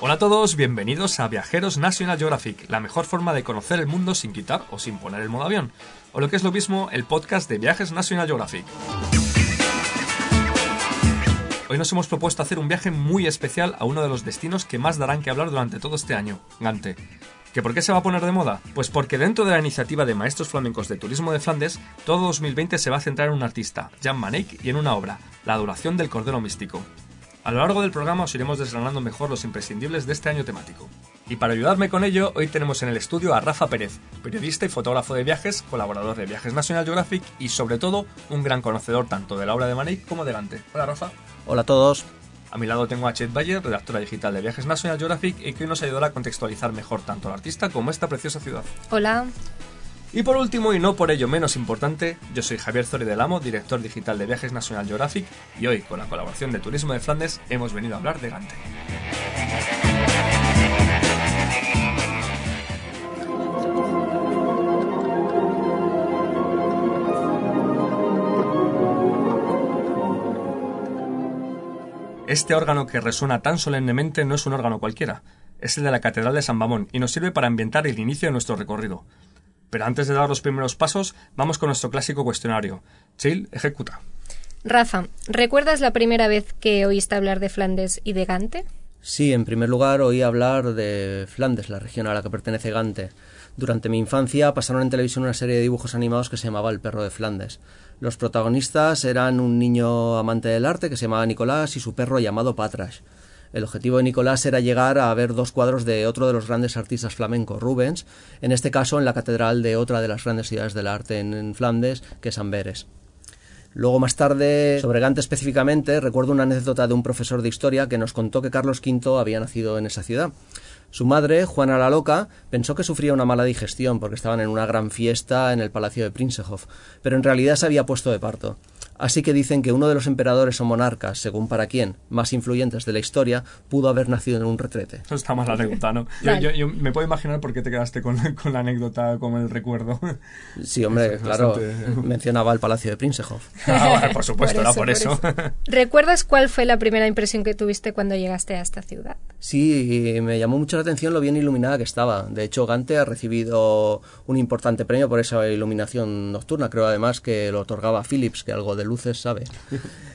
Hola a todos, bienvenidos a Viajeros National Geographic, la mejor forma de conocer el mundo sin quitar o sin poner el modo avión. O lo que es lo mismo, el podcast de Viajes National Geographic. Hoy nos hemos propuesto hacer un viaje muy especial a uno de los destinos que más darán que hablar durante todo este año, Gante. ¿Que por qué se va a poner de moda? Pues porque dentro de la iniciativa de Maestros Flamencos de Turismo de Flandes, todo 2020 se va a centrar en un artista, Jan Manek, y en una obra, La Adoración del Cordero Místico. A lo largo del programa os iremos desgranando mejor los imprescindibles de este año temático. Y para ayudarme con ello, hoy tenemos en el estudio a Rafa Pérez, periodista y fotógrafo de viajes, colaborador de Viajes National Geographic y sobre todo un gran conocedor tanto de la obra de Manek como de Gante. Hola Rafa. Hola a todos. A mi lado tengo a Chet Bayer, redactora digital de Viajes National Geographic y que hoy nos ayudará a contextualizar mejor tanto al artista como esta preciosa ciudad. Hola. Y por último, y no por ello menos importante, yo soy Javier Zori del Amo, director digital de Viajes National Geographic, y hoy, con la colaboración de Turismo de Flandes, hemos venido a hablar de Gante. Este órgano que resuena tan solemnemente no es un órgano cualquiera, es el de la Catedral de San Bamón y nos sirve para ambientar el inicio de nuestro recorrido. Pero antes de dar los primeros pasos, vamos con nuestro clásico cuestionario. Chill, ejecuta. Rafa, ¿recuerdas la primera vez que oíste hablar de Flandes y de Gante? Sí, en primer lugar oí hablar de Flandes, la región a la que pertenece Gante. Durante mi infancia pasaron en televisión una serie de dibujos animados que se llamaba El perro de Flandes. Los protagonistas eran un niño amante del arte que se llamaba Nicolás y su perro llamado Patrash. El objetivo de Nicolás era llegar a ver dos cuadros de otro de los grandes artistas flamencos, Rubens, en este caso en la catedral de otra de las grandes ciudades del arte en, Flandes, que es Amberes. Luego más tarde, sobre Gante específicamente, recuerdo una anécdota de un profesor de historia que nos contó que Carlos V había nacido en esa ciudad. Su madre, Juana la Loca, pensó que sufría una mala digestión porque estaban en una gran fiesta en el palacio de Princehof, pero en realidad se había puesto de parto. Así que dicen que uno de los emperadores o monarcas, según para quién, más influyentes de la historia, pudo haber nacido en un retrete. Eso está más la anécdota, ¿no? Yo, me puedo imaginar por qué te quedaste con, la anécdota, con el recuerdo. Sí, hombre, claro, mencionaba el palacio de Princehof. Ah, por supuesto, era por eso. ¿Recuerdas cuál fue la primera impresión que tuviste cuando llegaste a esta ciudad? Sí, me llamó mucho la atención lo bien iluminada que estaba. De hecho, Gante ha recibido un importante premio por esa iluminación nocturna. Creo además que lo otorgaba Philips, que algo de luces sabe.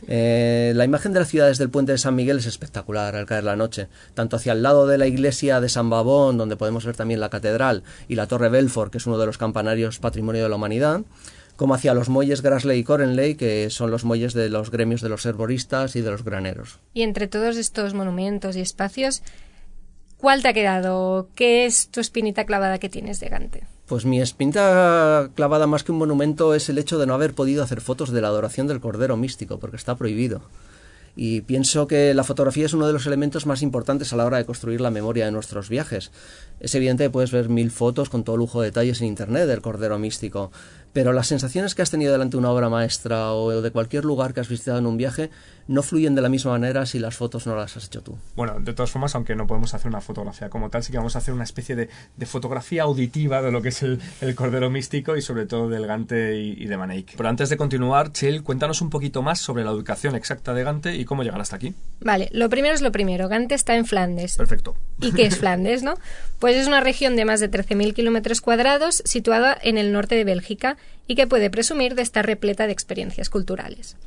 Eh, la imagen de la ciudad desde el puente de San Miguel es espectacular al caer la noche, tanto hacia el lado de la iglesia de San Babón, donde podemos ver también la catedral, y la torre Belfort, que es uno de los campanarios patrimonio de la humanidad, como hacia los muelles Grasley y Corenley, que son los muelles de los gremios de los herboristas y de los graneros. Y entre todos estos monumentos y espacios, ¿cuál te ha quedado? ¿Qué es tu espinita clavada que tienes de Gante? Pues mi espinta clavada más que un monumento es el hecho de no haber podido hacer fotos de la adoración del Cordero Místico, porque está prohibido. Y pienso que la fotografía es uno de los elementos más importantes a la hora de construir la memoria de nuestros viajes. Es evidente que puedes ver mil fotos con todo lujo de detalles en Internet del Cordero Místico, pero las sensaciones que has tenido delante de una obra maestra o de cualquier lugar que has visitado en un viaje no fluyen de la misma manera si las fotos no las has hecho tú. Bueno, de todas formas, aunque no podemos hacer una fotografía como tal, sí que vamos a hacer una especie de, fotografía auditiva de lo que es el, Cordero Místico y sobre todo del Gante y, de Maneik. Pero antes de continuar, Chill, cuéntanos un poquito más sobre la ubicación exacta de Gante y cómo llegar hasta aquí. Vale, lo primero es lo primero. Gante está en Flandes. Perfecto. ¿Y qué es Flandes, no? Pues es una región de más de 13.000 kilómetros cuadrados situada en el norte de Bélgica y que puede presumir de estar repleta de experiencias culturales.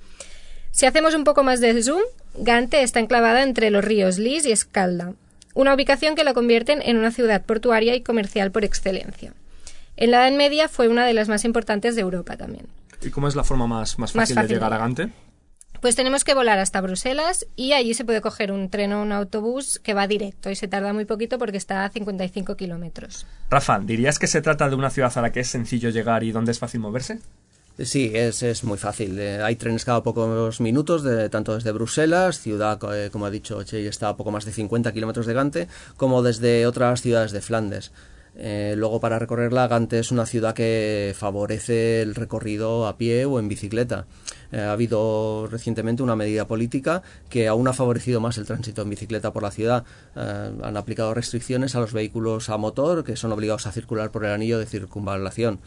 Si hacemos un poco más de zoom, Gante está enclavada entre los ríos Lys y Escalda, una ubicación que la convierte en una ciudad portuaria y comercial por excelencia. En la Edad Media fue una de las más importantes de Europa también. ¿Y cómo es la forma más, más, fácil, de llegar a Gante? Pues tenemos que volar hasta Bruselas y allí se puede coger un tren o un autobús que va directo y se tarda muy poquito porque está a 55 kilómetros. Rafa, ¿dirías que se trata de una ciudad a la que es sencillo llegar y donde es fácil moverse? Sí, es, es muy fácil. Eh, hay trenes cada pocos minutos, de, tanto desde Bruselas, ciudad, eh, como ha dicho Che, está a poco más de 50 kilómetros de Gante, como desde otras ciudades de Flandes. Eh, luego, para recorrerla, Gante es una ciudad que favorece el recorrido a pie o en bicicleta. ha habido recientemente una medida política que aún ha favorecido más el tránsito en bicicleta por la ciudad. han aplicado restricciones a los vehículos a motor que son obligados a circular por el anillo de circunvalación.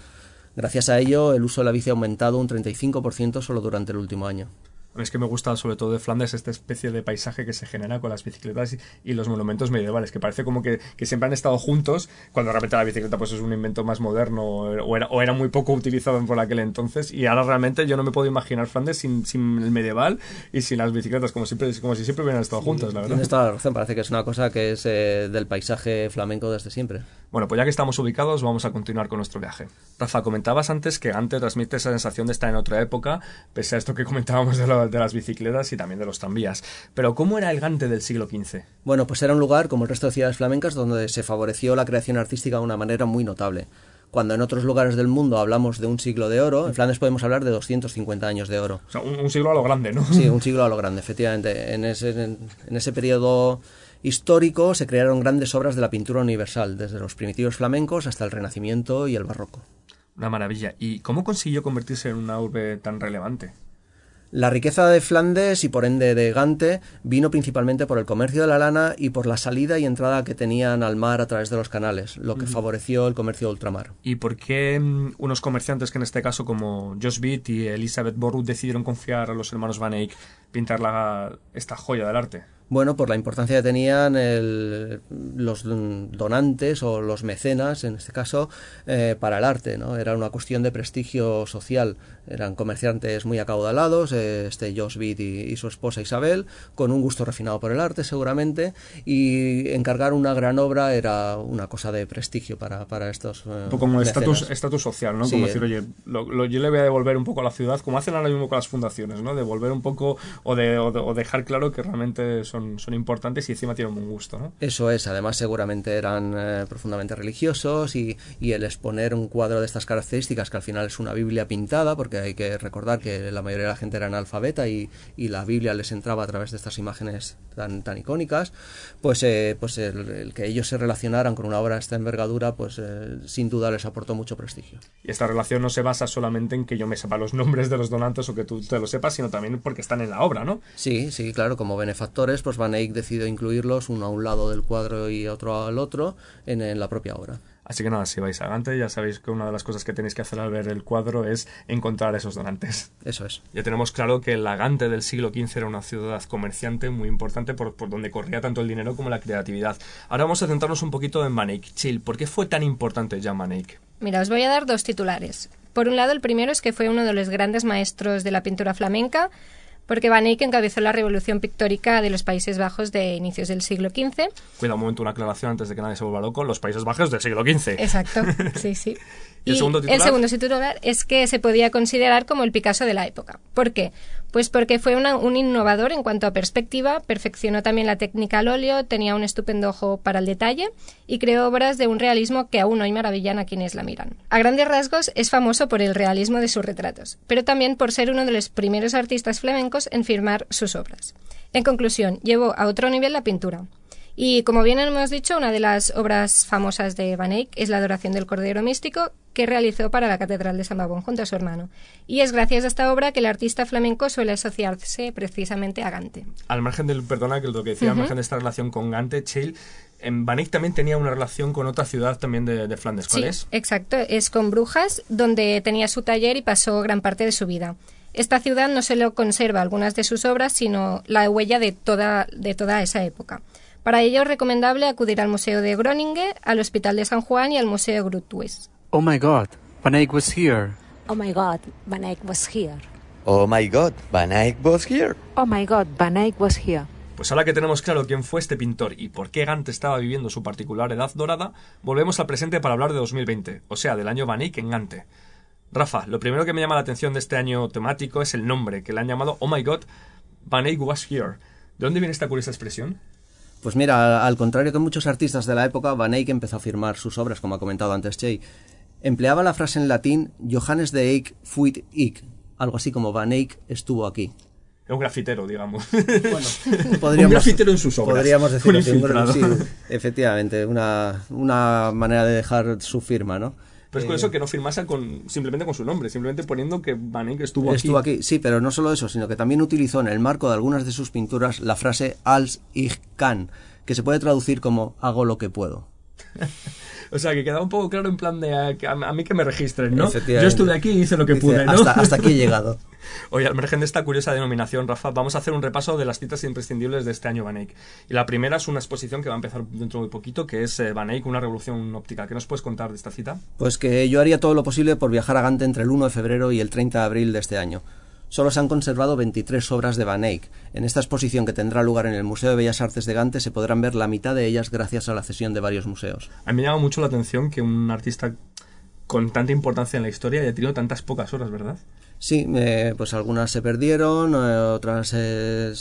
Gracias a ello, el uso de la bici ha aumentado un 35% solo durante el último año. Es que me gusta sobre todo de Flandes esta especie de paisaje que se genera con las bicicletas y, los monumentos medievales, que parece como que, siempre han estado juntos, cuando realmente la bicicleta pues es un invento más moderno o era, o era muy poco utilizado por aquel entonces y ahora realmente yo no me puedo imaginar Flandes sin, sin el medieval y sin las bicicletas, como, siempre, como si siempre hubieran estado juntas, la verdad. Tienes toda la razón, parece que es una cosa que es eh, del paisaje flamenco desde siempre. Bueno, pues ya que estamos ubicados, vamos a continuar con nuestro viaje. Rafa, comentabas antes que Gante transmite esa sensación de estar en otra época, pese a esto que comentábamos de, de las bicicletas y también de los tranvías. Pero, ¿cómo era el Gante del siglo XV? Bueno, pues era un lugar, como el resto de ciudades flamencas, donde se favoreció la creación artística de una manera muy notable. Cuando en otros lugares del mundo hablamos de un siglo de oro, en Flandes podemos hablar de 250 años de oro. O sea, un, siglo a lo grande, ¿no? Sí, un siglo a lo grande, efectivamente. En ese, en ese periodo histórico se crearon grandes obras de la pintura universal, desde los primitivos flamencos hasta el Renacimiento y el Barroco. Una maravilla. ¿Y cómo consiguió convertirse en una urbe tan relevante? La riqueza de Flandes y por ende de Gante vino principalmente por el comercio de la lana y por la salida y entrada que tenían al mar a través de los canales, lo que favoreció el comercio de ultramar. ¿Y por qué mm, unos comerciantes que en este caso como Josh Beat y Elizabeth Borut decidieron confiar a los hermanos Van Eyck pintar la, esta joya del arte? Bueno, por la importancia que tenían los donantes o los mecenas, en este caso, eh, para el arte. ¿no? Era una cuestión de prestigio social. Eran comerciantes muy acaudalados, eh, este Josh Beat y, su esposa Isabel, con un gusto refinado por el arte, seguramente, y encargar una gran obra era una cosa de prestigio para, para estos. Eh, un poco como estatus, estatus social, ¿no? como decir, oye, yo le voy a devolver un poco a la ciudad, como hacen ahora mismo con las fundaciones, ¿no? Devolver un poco o, de, o dejar claro que realmente son son, importantes y encima tienen un gusto, ¿no? Eso es, además seguramente eran eh, profundamente religiosos y, y, el exponer un cuadro de estas características, que al final es una Biblia pintada, porque hay que recordar que la mayoría de la gente era analfabeta y, y la Biblia les entraba a través de estas imágenes tan, tan icónicas, pues, eh, pues el, que ellos se relacionaran con una obra de esta envergadura, pues eh, sin duda les aportó mucho prestigio. Y esta relación no se basa solamente en que yo me sepa los nombres de los donantes o que tú te lo sepas, sino también porque están en la obra, ¿no? Sí, sí, claro, como benefactores, pues Van Eyck decidió incluirlos uno a un lado del cuadro y otro al otro en, la propia obra. Así que nada, si vais a Gante ya sabéis que una de las cosas que tenéis que hacer al ver el cuadro es encontrar esos donantes. Eso es. Ya tenemos claro que la Gante del siglo XV era una ciudad comerciante muy importante por, por donde corría tanto el dinero como la creatividad. Ahora vamos a centrarnos un poquito en Van Chill, ¿por qué fue tan importante Jan Van Mira, os voy a dar dos titulares. Por un lado, el primero es que fue uno de los grandes maestros de la pintura flamenca, porque Van Eyck encabezó la revolución pictórica de los Países Bajos de inicios del siglo XV. Cuida un momento, una aclaración antes de que nadie se vuelva loco, los Países Bajos del siglo XV. Exacto, sí, sí. ¿Y, el segundo titular? El segundo titular es que se podía considerar como el Picasso de la época. ¿Por qué? Pues porque fue un innovador en cuanto a perspectiva, perfeccionó también la técnica al óleo, tenía un estupendo ojo para el detalle y creó obras de un realismo que aún hoy maravillan a quienes la miran. A grandes rasgos es famoso por el realismo de sus retratos, pero también por ser uno de los primeros artistas flamencos en firmar sus obras. En conclusión, llevó a otro nivel la pintura. Y como bien hemos dicho, una de las obras famosas de Van Eyck es la Adoración del Cordero Místico, que realizó para la Catedral de San Babón junto a su hermano. Y es gracias a esta obra que el artista flamenco suele asociarse precisamente a Gante. Al margen del, perdona que lo que decía, al margen de esta relación con Gante, Chill, en Van Eyck también tenía una relación con otra ciudad también de, Flandes. ¿Cuál sí, Exacto, es con Brujas, donde tenía su taller y pasó gran parte de su vida. Esta ciudad no solo conserva algunas de sus obras, sino la huella de toda, de toda esa época. Para ello es recomendable acudir al Museo de Groningen, al Hospital de San Juan y al Museo Groothuis. Oh my God, Van Eyck was here. Oh my God, Van Eyck was here. Oh my God, Van Eyck was here. Oh my God, Van Eyck was here. Pues ahora que tenemos claro quién fue este pintor y por qué Gante estaba viviendo su particular edad dorada, volvemos al presente para hablar de 2020, o sea, del año Van Eyck en Gante. Rafa, lo primero que me llama la atención de este año temático es el nombre, que le han llamado Oh My God, Van Eyck was here. ¿De dónde viene esta curiosa expresión? Pues mira, al contrario que muchos artistas de la época, Van Eyck empezó a firmar sus obras, como ha comentado antes Jay, Empleaba la frase en latín Johannes de Eyck fuit hic, algo así como Van Eyck estuvo aquí. Es un grafitero, digamos. Podríamos, un grafitero en sus obras. Podríamos decir Un sí, efectivamente, una, una manera de dejar su firma, ¿no? Pero es por eso que no firmase con, simplemente con su nombre, simplemente poniendo que Van Eyck estuvo, Estuvo aquí, sí, pero no solo eso, sino que también utilizó en el marco de algunas de sus pinturas la frase als ich kann, que se puede traducir como hago lo que puedo. O sea, que quedaba un poco claro en plan de a, a mí que me registren, ¿no? Yo estuve aquí y hice lo que Dice, pude, ¿no? hasta, hasta aquí he llegado. Oye, al margen de esta curiosa denominación, Rafa, vamos a hacer un repaso de las citas imprescindibles de este año Van Eyck. Y la primera es una exposición que va a empezar dentro de muy poquito, que es eh, Van Eyck, una revolución óptica. ¿Qué nos puedes contar de esta cita? Pues que yo haría todo lo posible por viajar a Gante entre el 1 de febrero y el 30 de abril de este año. Solo se han conservado 23 obras de Van Eyck. En esta exposición que tendrá lugar en el Museo de Bellas Artes de Gante se podrán ver la mitad de ellas gracias a la cesión de varios museos. A mí me llama mucho la atención que un artista con tanta importancia en la historia haya tenido tantas pocas horas, ¿verdad? Sí, eh, pues algunas se perdieron, eh, otras eh,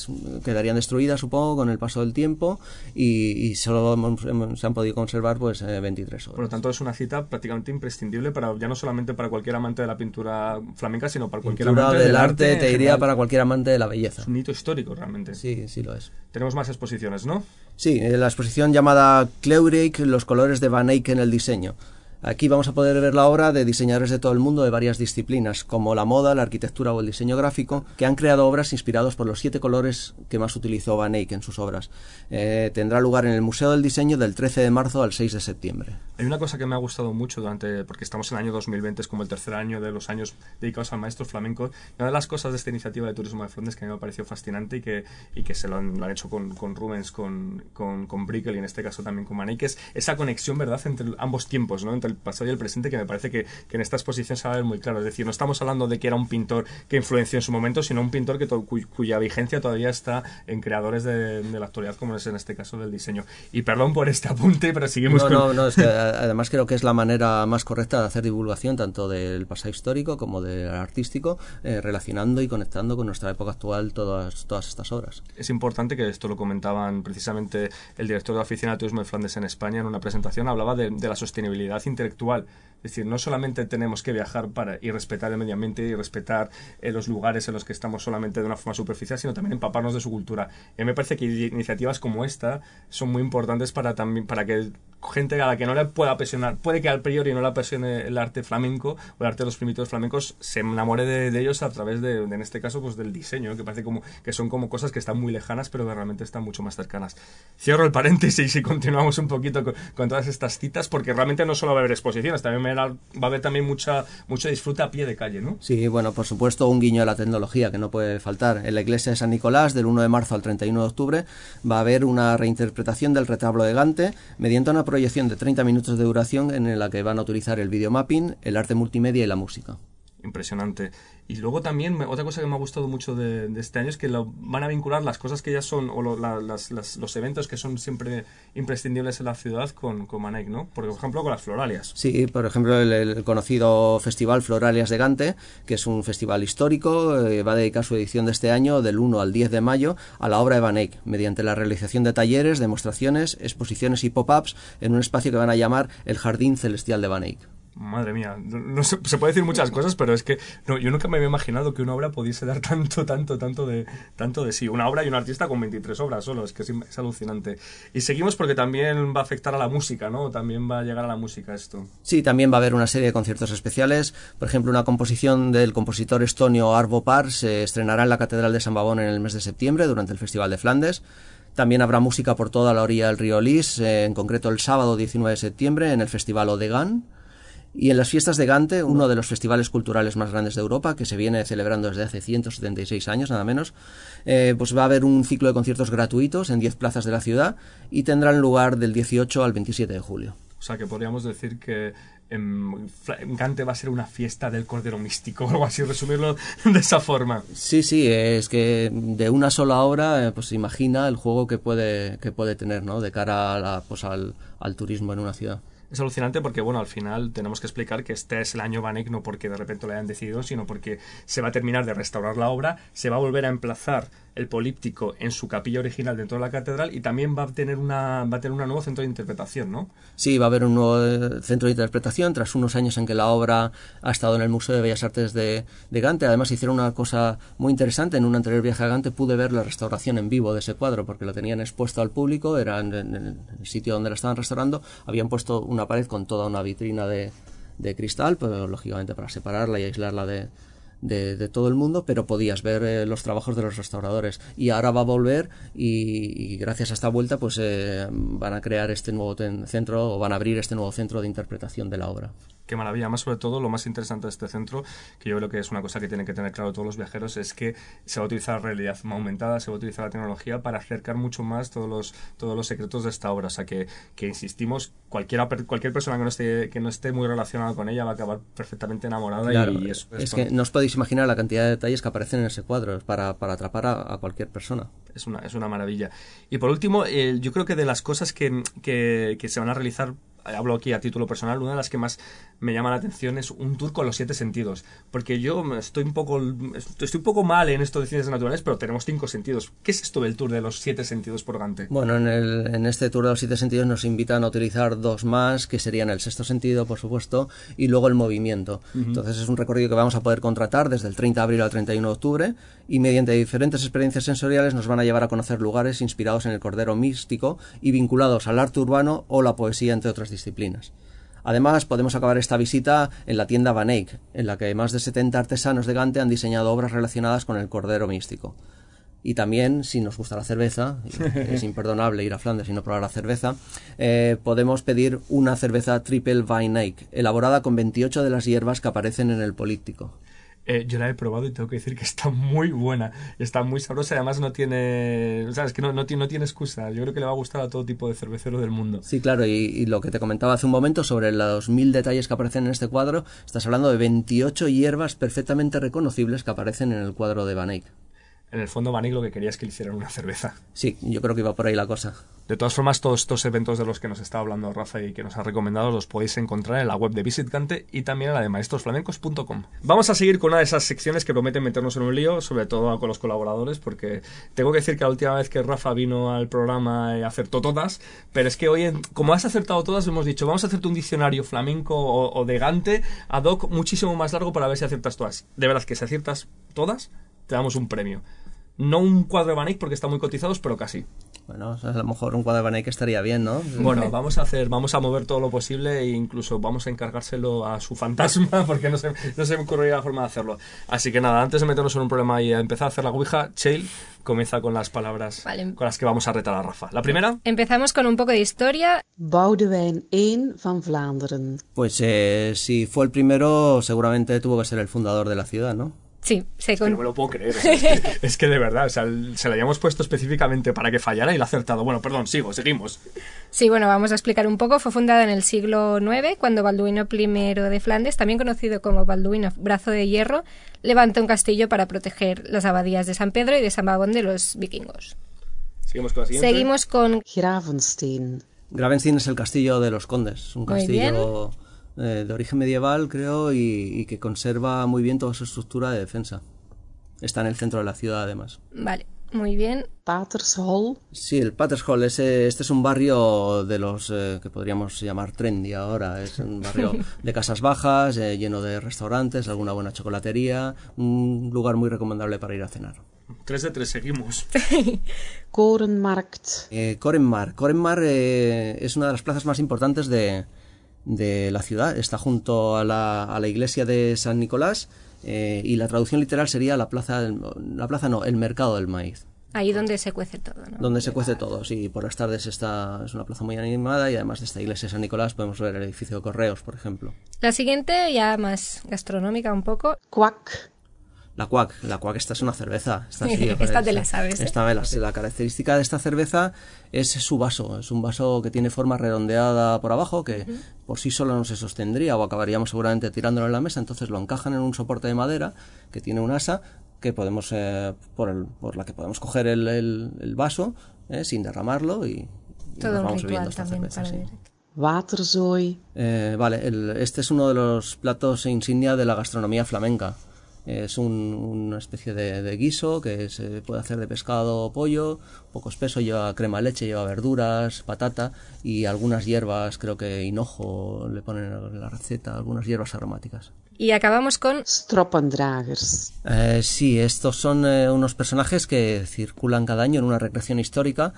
quedarían destruidas, supongo, con el paso del tiempo y, y solo hemos- hemos- se han podido conservar pues eh, 23 Por lo obras. tanto, es una cita prácticamente imprescindible para ya no solamente para cualquier amante de la pintura flamenca, sino para cualquier Pintura amante del arte, en te diría para cualquier amante de la belleza. Es un hito histórico, realmente. Sí, sí lo es. Tenemos más exposiciones, ¿no? Sí, eh, la exposición llamada Kleurik, los colores de Van Eyck en el diseño. Aquí vamos a poder ver la obra de diseñadores de todo el mundo de varias disciplinas, como la moda, la arquitectura o el diseño gráfico, que han creado obras inspirados por los siete colores que más utilizó Van Eyck en sus obras. Eh, tendrá lugar en el Museo del Diseño del 13 de marzo al 6 de septiembre. Hay una cosa que me ha gustado mucho durante, porque estamos en el año 2020, es como el tercer año de los años dedicados al maestro flamenco. Una de las cosas de esta iniciativa de Turismo de Frondes que a mí me ha parecido fascinante y que, y que se lo han, lo han hecho con, con Rubens, con, con, con Brickel y en este caso también con Manet, que es esa conexión, ¿verdad?, entre ambos tiempos, ¿no?, entre el pasado y el presente, que me parece que, que en esta exposición se va a ver muy claro. Es decir, no estamos hablando de que era un pintor que influenció en su momento, sino un pintor que cuya vigencia todavía está en creadores de, de la actualidad, como es en este caso del diseño. Y perdón por este apunte, pero seguimos No, con... no, no, es que además creo que es la manera más correcta de hacer divulgación tanto del pasado histórico como del artístico, eh, relacionando y conectando con nuestra época actual todas, todas estas obras. Es importante que esto lo comentaban precisamente el director de la Oficina de Turismo de Flandes en España en una presentación, hablaba de, de la sostenibilidad intelectual. Es decir, no solamente tenemos que viajar para y respetar el medio ambiente y respetar eh, los lugares en los que estamos solamente de una forma superficial, sino también empaparnos de su cultura. Y me parece que iniciativas como esta son muy importantes para también para que gente a la que no le pueda apasionar, puede que al priori no le apasione el arte flamenco o el arte de los primitivos flamencos, se enamore de, de ellos a través de, de, en este caso, pues del diseño, que parece como que son como cosas que están muy lejanas, pero que realmente están mucho más cercanas. Cierro el paréntesis y continuamos un poquito con, con todas estas citas, porque realmente no solo va exposiciones, también va a haber también mucha, mucho disfrute a pie de calle, ¿no? Sí, bueno, por supuesto, un guiño a la tecnología que no puede faltar. En la iglesia de San Nicolás, del 1 de marzo al 31 de octubre, va a haber una reinterpretación del retablo de Gante mediante una proyección de 30 minutos de duración en la que van a utilizar el videomapping, el arte multimedia y la música. Impresionante. Y luego también, otra cosa que me ha gustado mucho de, este año es que lo, van a vincular las cosas que ya son, o lo- los eventos que son siempre imprescindibles en la ciudad con, con Manek, ¿no? Por ejemplo, con las floralias. Sí, por ejemplo, el, el conocido Festival Floralias de Gante, que es un festival histórico, eh, va a dedicar su edición de este año, del 1 al 10 de mayo, a la obra de Van Eyck, mediante la realización de talleres, demostraciones, exposiciones y pop-ups en un espacio que van a llamar el Jardín Celestial de Van Eyck. Madre mía, no, se, se puede decir muchas cosas, pero es que no, yo nunca me había imaginado que una obra pudiese dar tanto, tanto, tanto de, tanto de sí. Una obra y un artista con 23 obras solo, es que es, es alucinante. Y seguimos porque también va a afectar a la música, ¿no? También va a llegar a la música esto. Sí, también va a haber una serie de conciertos especiales. Por ejemplo, una composición del compositor estonio Arvo Par se estrenará en la Catedral de San Babón en el mes de septiembre durante el Festival de Flandes. También habrá música por toda la orilla del río Lis, eh, en concreto el sábado 19 de septiembre en el Festival Odegan. Y en las fiestas de Gante, uno de los festivales culturales más grandes de Europa, que se viene celebrando desde hace 176 años, nada menos, eh, pues va a haber un ciclo de conciertos gratuitos en 10 plazas de la ciudad y tendrán lugar del 18 al 27 de julio. O sea que podríamos decir que en, Gante va a ser una fiesta del Cordero Místico o algo así, resumirlo de esa forma. Sí, sí, es que de una sola obra, eh, pues imagina el juego que puede, que puede tener, ¿no? De cara a la- pues, al, al turismo en una ciudad. Es alucinante porque, bueno, al final tenemos que explicar que este es el año Van Eyck no porque de repente lo hayan decidido, sino porque se va a terminar de restaurar la obra, se va a volver a emplazar el políptico en su capilla original dentro de la catedral y también va a tener una va a tener un nuevo centro de interpretación, ¿no? Sí, va a haber un nuevo eh, centro de interpretación tras unos años en que la obra ha estado en el Museo de Bellas Artes de, Gante. Además hicieron una cosa muy interesante. En un anterior viaje a Gante pude ver la restauración en vivo de ese cuadro porque lo tenían expuesto al público, era en, el sitio donde lo estaban restaurando, habían puesto una pared con toda una vitrina de, de cristal, pero lógicamente para separarla y aislarla de, de, todo el mundo, pero podías ver eh, los trabajos de los restauradores. Y ahora va a volver y, gracias a esta vuelta pues eh, van a crear este nuevo centro o van a abrir este nuevo centro de interpretación de la obra. Qué maravilla. Más sobre todo, lo más interesante de este centro, que yo creo que es una cosa que tienen que tener claro todos los viajeros, es que se va a utilizar la realidad aumentada, se va a utilizar la tecnología para acercar mucho más todos los, todos los secretos de esta obra. O sea, que, que insistimos, cualquiera, cualquier persona que no, esté, que no esté muy relacionada con ella va a acabar perfectamente enamorada Claro, y, es, es que no os podéis imaginar la cantidad de detalles que aparecen en ese cuadro es para, para atrapar a, a cualquier persona. es una, es una maravilla. Y por último, eh, yo creo que de las cosas que, que, que se van a realizar, hablo aquí a título personal, una de las que más me llama la atención es un tour con los siete sentidos. Porque yo estoy un poco, estoy un poco mal en esto de ciencias naturales, pero tenemos cinco sentidos. ¿Qué es esto del tour de los siete sentidos por Gante? Bueno, en, el, en este tour de los siete sentidos nos invitan a utilizar dos más, que serían el sexto sentido, por supuesto, y luego el movimiento. Entonces es un recorrido que vamos a poder contratar desde el 30 de abril al 31 de octubre y mediante diferentes experiencias sensoriales nos van a llevar a conocer lugares inspirados en el cordero místico y vinculados al arte urbano o la poesía, entre otras disciplinas. Además, podemos acabar esta visita en la tienda Van Eyck, en la que más de 70 artesanos de Gante han diseñado obras relacionadas con el cordero místico. Y también, si nos gusta la cerveza, es imperdonable ir a Flandes y no probar la cerveza, eh, podemos pedir una cerveza Triple Vine Eyck, elaborada con 28 de las hierbas que aparecen en el políptico. Eh, yo la he probado y tengo que decir que está muy buena, está muy sabrosa además no tiene, o sea, es que no, no, tiene, no tiene excusa. Yo creo que le va a gustar a todo tipo de cervecero del mundo. Sí, claro, y, y lo que te comentaba hace un momento sobre los mil detalles que aparecen en este cuadro, estás hablando de 28 hierbas perfectamente reconocibles que aparecen en el cuadro de Van Eyck. En el fondo, Vanig lo que quería es que le hicieran una cerveza. Sí, yo creo que iba por ahí la cosa. De todas formas, todos estos eventos de los que nos está hablando Rafa y que nos ha recomendado los podéis encontrar en la web de Visit Gante y también en la de maestrosflamencos.com. Vamos a seguir con una de esas secciones que prometen meternos en un lío, sobre todo con los colaboradores, porque tengo que decir que la última vez que Rafa vino al programa acertó todas, pero es que hoy, como has acertado todas, hemos dicho, vamos a hacerte un diccionario flamenco o, o de Gante ad hoc muchísimo más largo para ver si aciertas todas. De verdad que si aciertas todas, te damos un premio. No un cuadro de Van Eyck porque están muy cotizados, pero casi. Bueno, a lo mejor un cuadro de Van Eyck estaría bien, ¿no? Bueno, vamos a hacer, vamos a mover todo lo posible e incluso vamos a encargárselo a su fantasma porque no se, no se me ocurriría la forma de hacerlo. Así que nada, antes de meternos en un problema y a empezar a hacer la ouija, Chael comienza con las palabras Vale. con las que vamos a retar a Rafa. La primera, Empezamos con un poco de historia. Boudewijn I van Vlaanderen. Pues eh, si fue el primero, seguramente tuvo que ser el fundador de la ciudad, ¿no? Sí, se que no me con... lo puedo creer. o sea, es, que, es que de verdad, o sea, se la habíamos puesto específicamente para que fallara y la ha acertado. Bueno, perdón, sigo, seguimos. Sí, bueno, vamos a explicar un poco. Fue fundada en el siglo IX, cuando Balduino I de Flandes, también conocido como Balduino Brazo de Hierro, levantó un castillo para proteger las abadías de San Pedro y de San Babón de los vikingos. Seguimos con la siguiente. Seguimos con Gravenstein. Gravenstein es el castillo de los condes, un Muy castillo eh, de origen medieval, creo, y, y que conserva muy bien toda su estructura de defensa. Está en el centro de la ciudad, además. Vale, muy bien. Patershol. Sí, el Patershol, ese, este es un barrio de los eh, que podríamos llamar trendy ahora. Es un barrio de casas bajas, eh, lleno de restaurantes, alguna buena chocolatería, un lugar muy recomendable para ir a cenar. 3 de 3, seguimos. Korenmarkt. Eh, Korenmar. Korenmar eh, es una de las plazas más importantes de, de la ciudad. Está junto a la, a la iglesia de San Nicolás eh, y la traducción literal sería la plaza, del- la plaza no, el mercado del maíz. Ahí donde se cuece todo, ¿no? Donde se cuece todo, sí, por las tardes está, es una plaza muy animada y además de esta iglesia de San Nicolás podemos ver el edificio de correos, por ejemplo. La siguiente, ya más gastronómica un poco. La cuac, la cuac esta es una cerveza. Esta, sí, Esta te la sabes, ¿eh? Esta me la. La característica de esta cerveza es su vaso. Es un vaso que tiene forma redondeada por abajo, que por sí solo no se sostendría o acabaríamos seguramente tirándolo en la mesa. Entonces lo encajan en un soporte de madera que tiene un asa que podemos eh, por, el- por la que podemos coger el, el- el vaso eh, sin derramarlo y, y Todo nos un vamos bebiendo ritual esta también cerveza. para sí. Waterzooi. Eh, vale, el- este es uno de los platos insignia de la gastronomía flamenca. Es un- una especie de, de guiso que se puede hacer de pescado o pollo, poco espeso, lleva crema de leche, lleva verduras, patata y algunas hierbas, creo que hinojo le ponen en la receta, algunas hierbas aromáticas. Y acabamos con Stroppendragers. Eh, sí, estos son eh, unos personajes que circulan cada año en una recreación histórica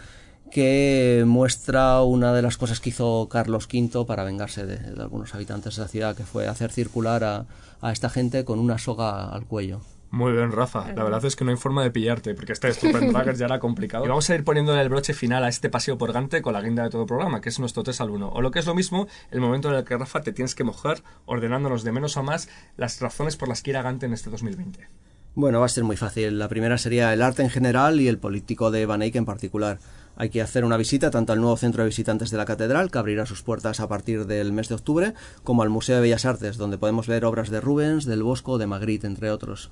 que muestra una de las cosas que hizo Carlos V para vengarse de, de algunos habitantes de la ciudad, que fue hacer circular a, a esta gente con una soga al cuello. Muy bien, Rafa. La verdad es que no hay forma de pillarte, porque este Stupid Dragons ya era complicado. Y vamos a ir poniéndole el broche final a este paseo por Gante con la guinda de todo programa, que es nuestro 3 al 1. O lo que es lo mismo, el momento en el que, Rafa, te tienes que mojar ordenándonos de menos a más las razones por las que ir a Gante en este 2020. Bueno, va a ser muy fácil. La primera sería el arte en general y el político de Van Eyck en particular. Hay que hacer una visita tanto al nuevo centro de visitantes de la catedral, que abrirá sus puertas a partir del mes de octubre, como al Museo de Bellas Artes, donde podemos ver obras de Rubens, del Bosco, de Magritte, entre otros.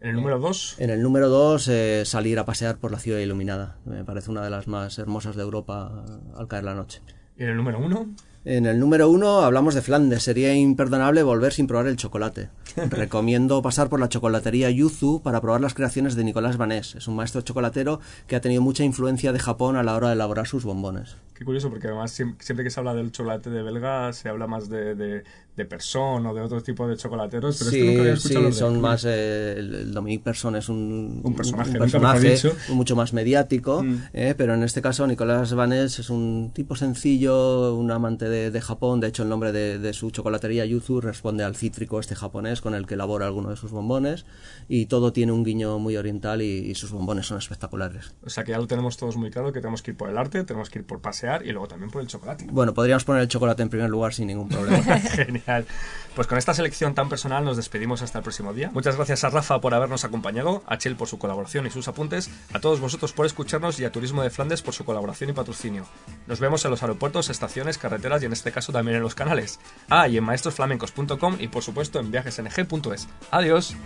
En el número 2, En el número 2, salir a pasear por la ciudad iluminada. Me parece una de las más hermosas de Europa eh, al caer la noche. y en el número 1, En el número 1 hablamos de Flandes. Sería imperdonable volver sin probar el chocolate. Recomiendo pasar por la chocolatería Yuzu para probar las creaciones de Nicolás Vanés. Es un maestro chocolatero que ha tenido mucha influencia de Japón a la hora de elaborar sus bombones. Qué curioso, porque además siem- siempre que se habla del chocolate de belga se habla más de, de, de Persón o de otro tipo de chocolateros, pero este nunca había Sí, escuchado sí, de son más. eh, el, Dominique Persson es un, Un personaje, un personaje mucho más mediático, Mm. eh, pero en este caso Nicolás Vanés es un tipo sencillo, un amante de, de Japón. De hecho, el nombre de, de su chocolatería Yuzu responde al cítrico este japonés con el que elabora alguno de sus bombones. Y todo tiene un guiño muy oriental y, y sus bombones son espectaculares. O sea que ya lo tenemos todos muy claro, que tenemos que ir por el arte, tenemos que ir por pasear y luego también por el chocolate. Bueno, podríamos poner el chocolate en primer lugar sin ningún problema. Genial. Pues con esta selección tan personal nos despedimos hasta el próximo día. Muchas gracias a Rafa por habernos acompañado, a Chel por su colaboración y sus apuntes, a todos vosotros por escucharnos y a Turismo de Flandes por su colaboración y patrocinio. Nos vemos en los aeropuertos, estaciones, carreteras y en este caso también en los canales. Ah, y en maestrosflamencos.com y por supuesto en viajesng.es. Adiós.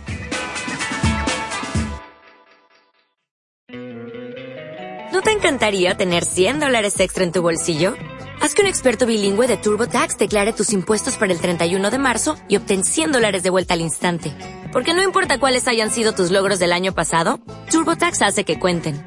¿No te encantaría tener 100 dólares extra en tu bolsillo? Haz que un experto bilingüe de TurboTax declare tus impuestos para el 31 de marzo y obtén 100 dólares de vuelta al instante. Porque no importa cuáles hayan sido tus logros del año pasado, TurboTax hace que cuenten.